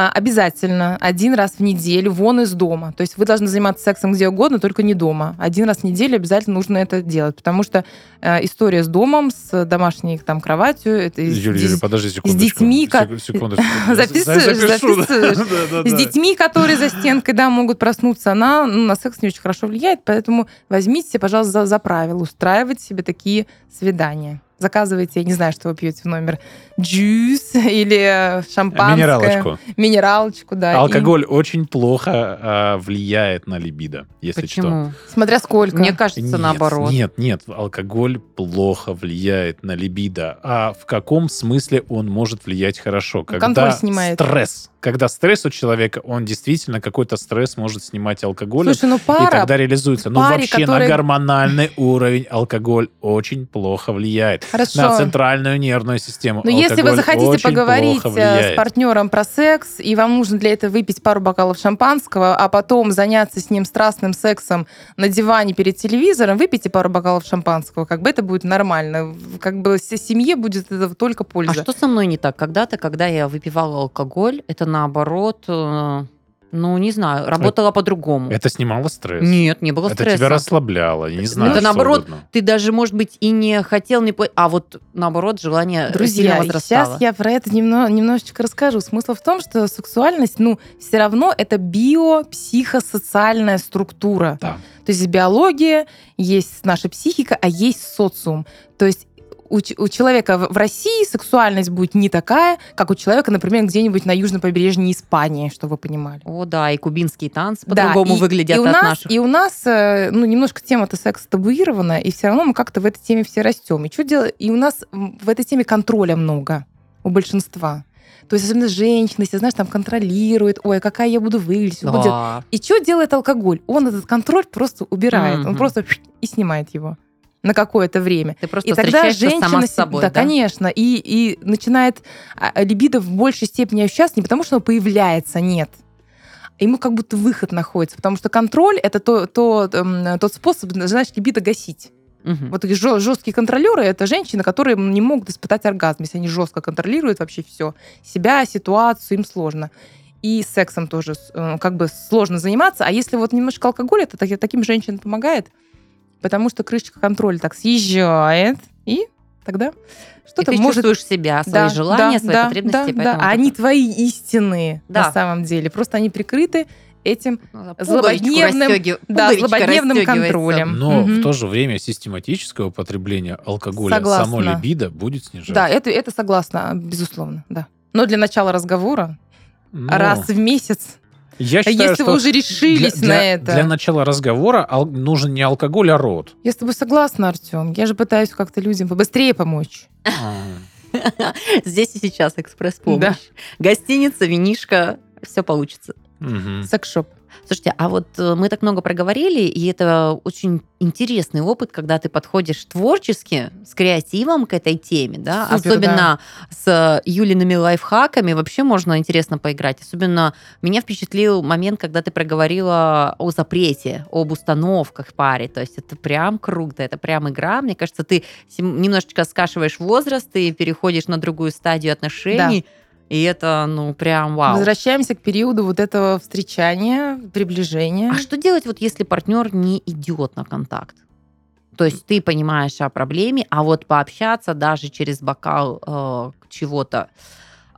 А, Обязательно один раз в неделю вон из дома. То есть вы должны заниматься сексом где угодно, только не дома. Один раз в неделю обязательно нужно это делать, потому что э, история с домом, с домашней там кроватью, это Юля, из- Юля, подожди секундочку. детьми, как- секундочку. Записываешь, записываешь. С детьми, которые за стенкой, да, могут проснуться, она ну, на секс не очень хорошо влияет, поэтому возьмите пожалуйста, за, за правило устраивать себе такие свидания. Заказывайте, я не знаю, что вы пьете в номер, джюс или шампанское. Минералочку. Минералочку, да. и- Алкоголь очень плохо а, влияет на либидо, если что. Почему? Смотря сколько. Мне кажется, Нет, наоборот. Нет, нет, алкоголь плохо влияет на либидо. А в каком смысле он может влиять хорошо? Когда Контроль снимает. стресс. Когда стресс у человека, он действительно какой-то стресс может снимать алкоголь. Слушай, ну и пара, тогда реализуется. Но паре, вообще которые- на гормональный уровень алкоголь очень плохо влияет. Хорошо. На центральную нервную систему. Но если вы захотите поговорить э, с партнером про секс, и вам нужно для этого выпить пару бокалов шампанского, а потом заняться с ним страстным сексом на диване перед телевизором, выпейте пару бокалов шампанского, как бы это будет нормально. Как бы семье будет это только А польза. что со мной не так? Когда-то, когда я выпивала алкоголь, это наоборот, э, ну, не знаю, работало по-другому. Это снимало стресс. Нет, не было Это стресса. тебя расслабляло. Я не знаю, это наоборот, угодно. Ты даже, может быть, и не хотел, не... по- а вот наоборот, желание сильно Друзья, возрастало. сейчас я про это немно- немножечко расскажу. Смысл в том, что сексуальность, ну, все равно это биопсихосоциальная структура. Да. То есть биология, есть наша психика, а есть социум. То есть у, у человека в России сексуальность будет не такая, как у человека, например, где-нибудь на южном побережье Испании, что вы понимали. О, да, и кубинские танцы Да, по-другому и- выглядят и у от нас, наших. И у нас, э, ну, немножко тема-то секса табуирована, и все равно мы как-то в этой теме все растем. И что делать? И у нас в этой теме контроля много у большинства. То есть, особенно женщины, если, знаешь, там контролирует, ой, какая я буду выглядеть. Да. И что делает алкоголь? Он этот контроль просто убирает. Он Мгм. просто и снимает его на какое-то время. Ты просто И тогда женщина сама с собой, да, да? конечно, и, и начинает а, а, либидо в большей степени ощущаться не потому, что оно появляется, нет. Ему как будто выход находится, потому что контроль это то, то, эм, тот способ, знаешь, либидо гасить. Мгм. Вот жесткие контролеры это женщины, которые не могут испытать оргазм, если они жестко контролируют вообще все. Себя, ситуацию, им сложно. И сексом тоже э, как бы сложно заниматься. А если вот немножко алкоголя, это таки- таким женщинам помогает, потому что крышечка контроля так съезжает, и тогда И что-то ты может... чувствуешь себя, свои Да, желания, да, свои да, потребности. да, поэтому да. А они твои истинные Да. на самом деле. Просто они прикрыты этим Ну, пуговичку злободневным- да, злободневным контролем. Но Мгм. в то же время систематическое употребление алкоголя Согласна. само либидо будет снижаться. Да, это, это согласна, безусловно, да. Но для начала разговора Ну, раз в месяц. Я А считаю, если что вы уже решились для, на для- это. Для начала разговора ал- нужен не алкоголь, а рот. Я с тобой согласна, Артем. Я же пытаюсь как-то людям побыстрее помочь. Здесь и сейчас экспресс-помощь. Да. Гостиница, винишка, все получится. Мгм. Секс-шоп. Слушайте, а вот э, мы так много проговорили, и это очень интересный опыт, когда ты подходишь творчески, с креативом к этой теме, да, Супер, особенно с Юлиными лайфхаками, вообще можно интересно поиграть. Особенно меня впечатлил момент, когда ты проговорила о запрете, об установках паре, то есть это прям круто, это прям игра. Мне кажется, ты немножечко скашиваешь возраст и переходишь на другую стадию отношений, и это, ну, прям вау. Возвращаемся к периоду вот этого встречания, приближения. А что делать, вот если партнер не идет на контакт? То есть ты понимаешь о проблеме, а вот пообщаться даже через бокал э, чего-то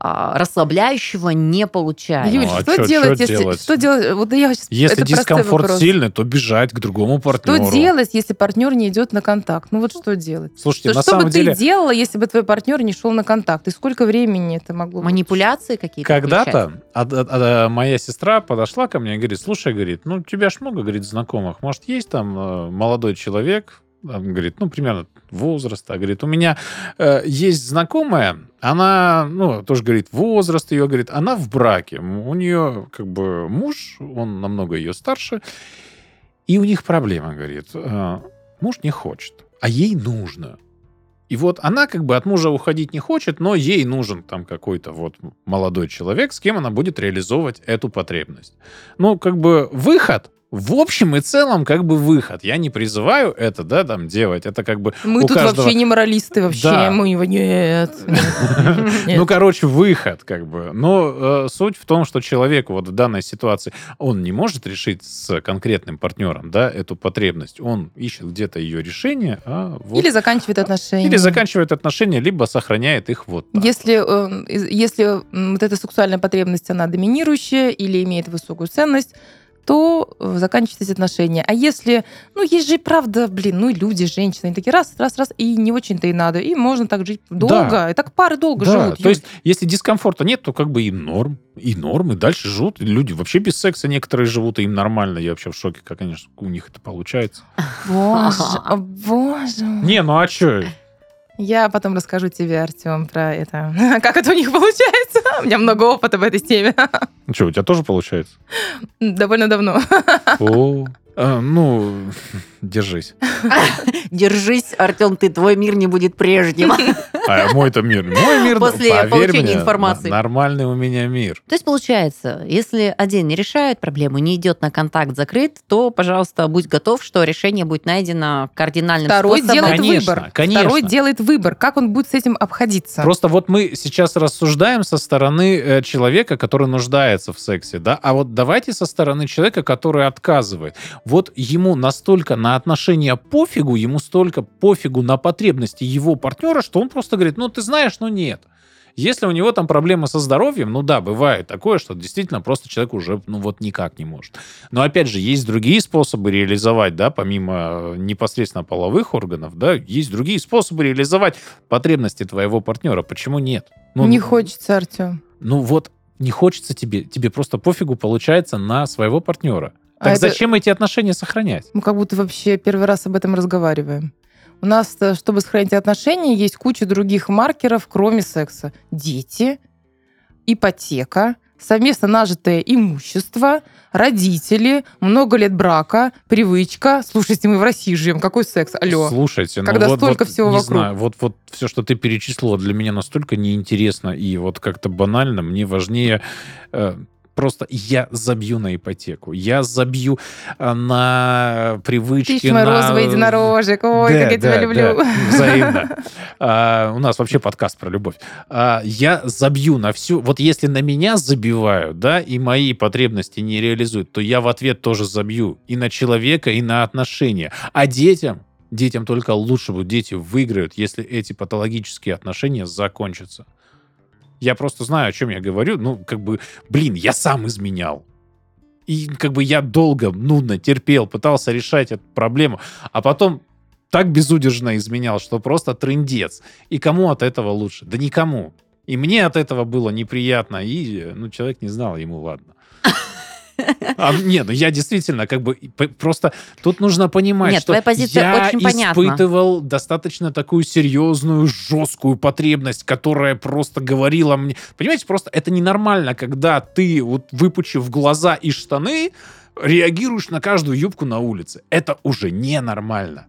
а, расслабляющего не получается. Юль, Ну, а что чё- делать, если делать? что делать? Вот я сейчас Если дискомфорт сильный, то бежать к другому Что партнеру. делать, если партнер не идет на контакт? Ну вот что делать? Слушайте, Что, на что самом бы деле, ты делала, если бы твой партнер не шел на контакт? И сколько времени это могло быть? Манипуляции какие-то. включать? когда-то ад- ад- ад- моя сестра подошла ко мне и говорит, слушай, говорит, ну, у тебя ж много, говорит, знакомых. Может, есть там э, молодой человек, говорит, ну, примерно возраста. Говорит, у меня э, есть знакомая, она, ну, тоже говорит, возраст ее, говорит, она в браке. У нее, как бы, муж, он намного ее старше, и у них проблема, говорит. э, муж не хочет, а ей нужно. И вот она как бы от мужа уходить не хочет, но ей нужен там какой-то вот молодой человек, с кем она будет реализовывать эту потребность. Ну, как бы выход, в общем и целом, как бы выход. Я не призываю это, да, там делать. Это как бы Мы тут каждого- вообще не моралисты, вообще. Да. Мы его нет. Ну, короче, выход, как бы. Но э, суть в том, что человек вот в данной ситуации, он не может решить с конкретным партнером, да, эту потребность. Он ищет где-то ее решение, а Или заканчивает отношения. или заканчивает отношения, либо сохраняет их вот. Если, э, если вот эта сексуальная потребность, она доминирующая или имеет высокую ценность, то э, заканчиваются отношения. А если, ну, есть же и правда, блин, ну, и люди, женщины, они такие раз, раз, раз, и не очень-то и надо. И можно так жить долго. И так пары долго Да, живут. то есть, если дискомфорта нет, то как бы и норм, и норм, и дальше живут. Люди вообще без секса некоторые живут, и им нормально. Я вообще в шоке, как, конечно, у них это получается. Боже, боже. Не, ну а что? Я потом расскажу тебе, Артем, про это. Как это у них получается. У меня много опыта в этой теме. Что, у тебя тоже получается? Довольно давно. О, а, ну, держись. Держись, Артем, ты, твой мир не будет прежним. А мой-то мир. Мой мир, После поверь получения мне, информации. Нормальный у меня мир. То есть, получается, если один не решает проблему, не идет на контакт закрыт, то, пожалуйста, будь готов, что решение будет найдено кардинальным Второй способом. делает Конечно, выбор. конечно. Второй делает выбор. Как он будет с этим обходиться? Просто вот мы сейчас рассуждаем со стороны э, человека, который нуждается в сексе, да, а вот давайте со стороны человека, который отказывает. Вот ему настолько на отношения пофигу, ему столько пофигу на потребности его партнера, что он просто говорит, ну ты знаешь, ну нет. Если у него там проблемы со здоровьем, ну да, бывает такое, что действительно просто человек уже, ну вот никак не может. Но опять же, есть другие способы реализовать, да, помимо э, непосредственно половых органов, да, есть другие способы реализовать потребности твоего партнера. Почему нет? Ну, не хочется, Артем. Ну вот, не хочется тебе, тебе просто пофигу получается на своего партнера. А Так это- зачем эти отношения сохранять? Мы как будто вообще первый раз об этом разговариваем. У нас, э, чтобы сохранить отношения, есть куча других маркеров, кроме секса. Дети, ипотека, совместно нажитое имущество, родители, много лет брака, привычка. Слушайте, мы в России живем, какой секс? Алло. Слушайте, ну Когда вот, столько вот, всего не вокруг. знаю, вот, вот все, что ты перечислила, для меня настолько неинтересно и вот как-то банально. Мне важнее э, просто я забью на ипотеку, я забью э, на привычки, Ты на... розовый единорожек. Ой, Да, как я тебя да, люблю. да, взаимно. А, у нас вообще подкаст про любовь. А, я забью на всю... Вот если на меня забивают, да, и мои потребности не реализуют, то я в ответ тоже забью и на человека, и на отношения. А детям, детям только лучше будут. Дети выиграют, если эти патологические отношения закончатся. Я просто знаю, о чем я говорю. Ну, как бы, блин, я сам изменял. И как бы я долго, нудно терпел, пытался решать эту проблему, а потом так безудержно изменял, что просто трындец. И кому от этого лучше? Да никому. И мне от этого было неприятно, и ну, человек не знал, ему ладно. А, не, ну я действительно как бы просто тут нужно понимать, Нет, что твоя позиция я очень понятна. испытывал достаточно такую серьезную, жесткую потребность, которая просто говорила мне... Понимаете, просто это ненормально, когда ты, вот выпучив глаза и штаны, реагируешь на каждую юбку на улице. Это уже ненормально.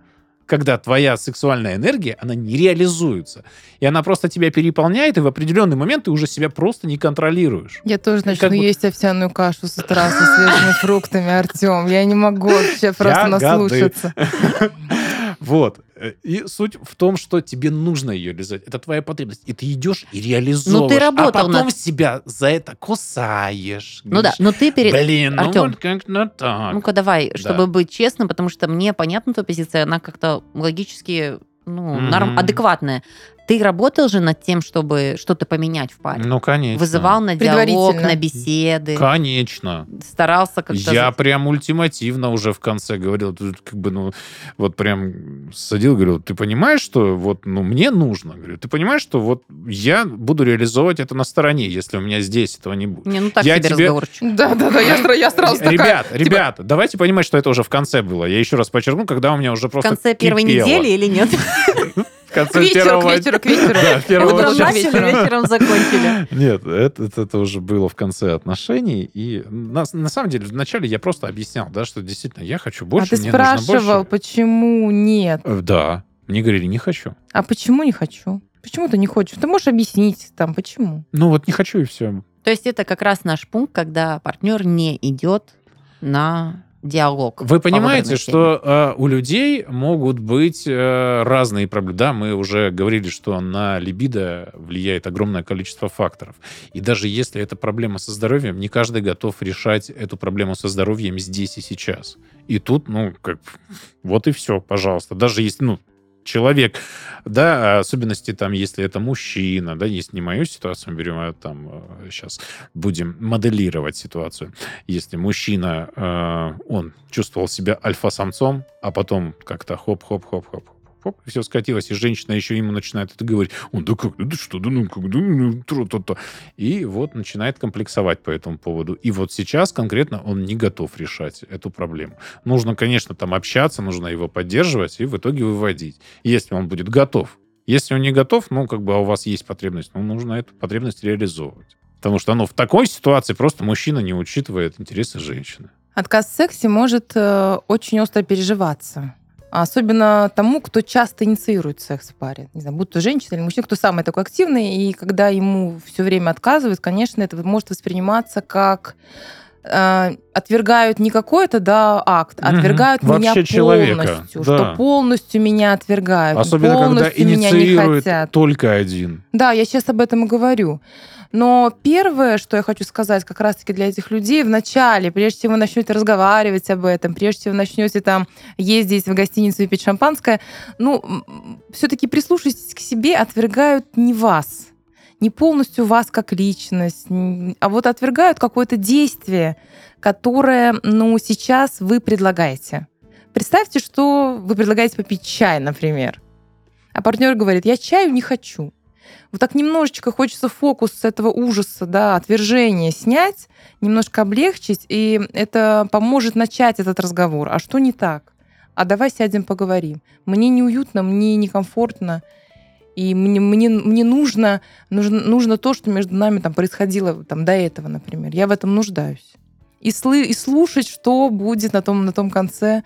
Когда твоя сексуальная энергия, она не реализуется. И она просто тебя переполняет, и в определенный момент ты уже себя просто не контролируешь. Я тоже начну как бы- есть овсяную кашу с утра со свежими фруктами, Артем. Я не могу вообще просто наслушаться. Вот. И суть в том, что тебе нужно ее реализовать. Это твоя потребность. И ты идешь и реализовываешь. Ну, ты работал а потом над- себя за это кусаешь. Ну да, но ты перед... Блин, ну Артём, вот как-то так. Ну-ка давай, Да. чтобы быть честным, потому что мне понятна твоя позиция, она как-то логически ну, норм, Мгм. адекватная. Ты работал же над тем, чтобы что-то поменять в паре? Ну, конечно. Вызывал на диалог, на беседы, Конечно. старался как-то... Я прям ультимативно уже в конце говорил, как бы, ну, вот прям садил, говорил, ты понимаешь, что вот, ну, мне нужно? Говорю, ты понимаешь, что вот я буду реализовывать это на стороне, если у меня здесь этого не будет? Не, ну так Я себе тебе- разговорчик. Да-да-да, я я сразу такая... Ребят, типа, ребят, давайте понимать, что это уже в конце было. Я еще раз подчеркну, когда у меня уже В просто конце первой кипело. недели или нет? В конце К вечеру, первого... к вечеру, к вечеру. Да, первого Утром начали, вечером. вечером закончили. Нет, это, это, это уже было в конце отношений. И на, на самом деле, вначале я просто объяснял, да, что действительно я хочу А больше, ты мне нужно спрашивал, больше. почему нет? Э, Да. Мне говорили, не хочу. А почему не хочу? Почему ты не хочешь? Ты можешь объяснить там, почему? Ну вот не хочу и все. То есть это как раз наш пункт, когда партнер не идет на диалог. Вы по понимаете, что э, у людей могут быть э, разные проблемы. Да, мы уже говорили, что на либидо влияет огромное количество факторов. И даже если это проблема со здоровьем, не каждый готов решать эту проблему со здоровьем здесь и сейчас. И тут, ну, как, вот и все, пожалуйста. Даже если, ну, человек, да, особенности там, если это мужчина, да, если не мою ситуацию, мы берем, а там сейчас будем моделировать ситуацию. Если мужчина, э, он чувствовал себя альфа-самцом, а потом как-то хоп-хоп-хоп-хоп, хоп, и все скатилось, и женщина еще ему начинает это говорить, он, да как, да что, да ну как, да ну, тро-то-то». И вот начинает комплексовать по этому поводу. И вот сейчас конкретно он не готов решать эту проблему. Нужно, конечно, там общаться, нужно его поддерживать и в итоге выводить, если он будет готов. Если он не готов, ну, как бы, а у вас есть потребность, ну, нужно эту потребность реализовывать. Потому что, ну, в такой ситуации просто мужчина не учитывает интересы женщины. Отказ в сексе может э, очень остро переживаться. Особенно тому, кто часто инициирует секс в паре. Не знаю, будь то женщина или мужчина, кто самый такой активный, и когда ему все время отказывают, конечно, это может восприниматься как э, отвергают не какой-то да, акт, а отвергают меня Вообще человека, полностью, да. что полностью меня отвергают, Особенно, когда полностью меня не хотят. только один. Да, я сейчас об этом и говорю. Но первое, что я хочу сказать как раз-таки для этих людей, в начале, прежде чем вы начнете разговаривать об этом, прежде чем вы начнете там ездить в гостиницу и пить шампанское, ну, все-таки прислушайтесь к себе, отвергают не вас, не полностью вас как личность, а вот отвергают какое-то действие, которое, ну, сейчас вы предлагаете. Представьте, что вы предлагаете попить чай, например. А партнер говорит, я чаю не хочу. Вот так немножечко хочется фокус с этого ужаса, да, отвержения снять, немножко облегчить, и это поможет начать этот разговор. А что не так? А давай сядем поговорим. Мне неуютно, мне некомфортно. И мне, мне, мне нужно, нужно, нужно то, что между нами там происходило там, до этого, например. Я в этом нуждаюсь. И, слы, и слушать, что будет на том, на том конце,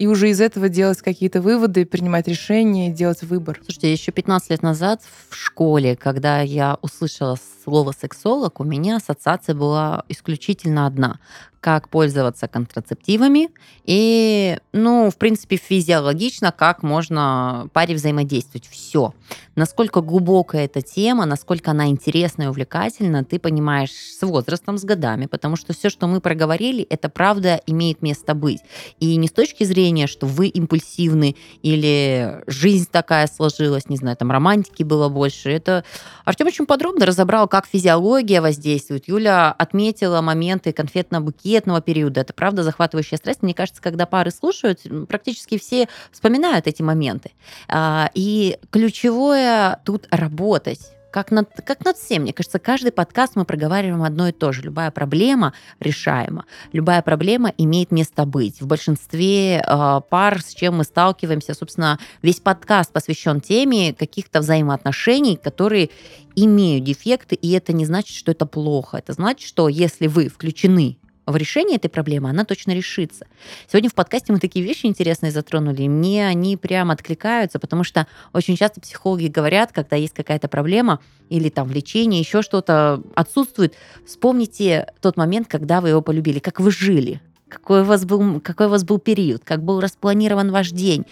и уже из этого делать какие-то выводы, принимать решения, делать выбор. Слушайте, еще 15 лет назад в школе, когда я услышала слово сексолог, у меня ассоциация была исключительно одна как пользоваться контрацептивами и, ну, в принципе, физиологично, как можно паре взаимодействовать. Все. Насколько глубокая эта тема, насколько она интересна и увлекательна, ты понимаешь с возрастом, с годами, потому что все, что мы проговорили, это правда имеет место быть. И не с точки зрения, что вы импульсивны или жизнь такая сложилась, не знаю, там романтики было больше. Это Артем очень подробно разобрал, как физиология воздействует. Юля отметила моменты конфетно-букетного диетного периода. Это правда захватывающая страсть. Мне кажется, когда пары слушают, практически все вспоминают эти моменты. А, и ключевое тут работать как над, как над всем. Мне кажется, каждый подкаст мы проговариваем одно и то же. Любая проблема решаема. Любая проблема имеет место быть. В большинстве э, пар, с чем мы сталкиваемся, собственно, весь подкаст посвящен теме каких-то взаимоотношений, которые имеют дефекты, и это не значит, что это плохо. Это значит, что если вы включены в решении этой проблемы, она точно решится. Сегодня в подкасте мы такие вещи интересные затронули, и мне они прям откликаются, потому что очень часто психологи говорят, когда есть какая-то проблема или там влечение, еще что-то отсутствует, вспомните тот момент, когда вы его полюбили, как вы жили, какой у вас был, какой у вас был период, как был распланирован ваш день,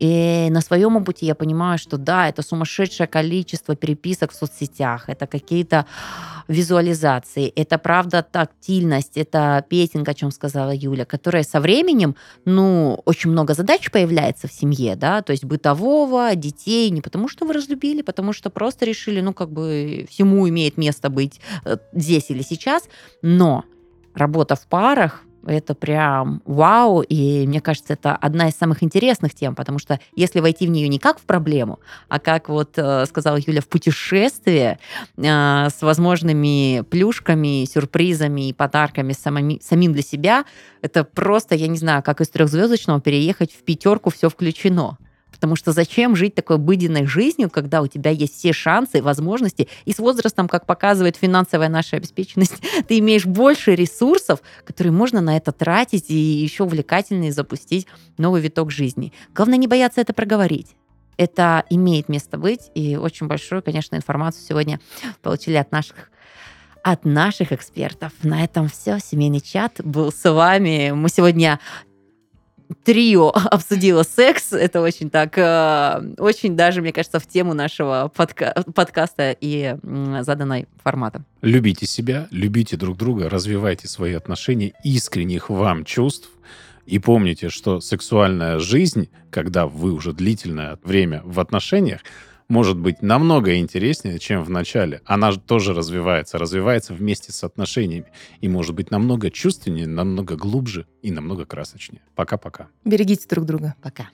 и на своем опыте я понимаю, что да, это сумасшедшее количество переписок в соцсетях, это какие-то визуализации, это правда тактильность, это петинг, о чем сказала Юля, которая со временем, ну, очень много задач появляется в семье, да, то есть бытового, детей, не потому что вы разлюбили, потому что просто решили, ну, как бы всему имеет место быть э, здесь или сейчас, но работа в парах, это прям вау, и мне кажется, это одна из самых интересных тем, потому что если войти в нее не как в проблему, а как вот э, сказала Юля, в путешествие э, с возможными плюшками, сюрпризами и подарками самими, самим для себя, это просто, я не знаю, как из трехзвездочного переехать в пятерку, все включено. Потому что зачем жить такой обыденной жизнью, когда у тебя есть все шансы, возможности, и с возрастом, как показывает финансовая наша обеспеченность, ты имеешь больше ресурсов, которые можно на это тратить и еще увлекательнее запустить новый виток жизни. Главное не бояться это проговорить это имеет место быть, и очень большую, конечно, информацию сегодня получили от наших от наших экспертов. На этом все. Семейный чат был с вами. Мы сегодня трио обсудило секс. Это очень так, э, очень даже, мне кажется, в тему нашего подка подкаста и заданной формата. Любите себя, любите друг друга, развивайте свои отношения, искренних вам чувств. И помните, что сексуальная жизнь, когда вы уже длительное время в отношениях, может быть намного интереснее, чем в начале. Она тоже развивается, развивается вместе с отношениями. И может быть намного чувственнее, намного глубже и намного красочнее. Пока-пока. Берегите друг друга. Пока.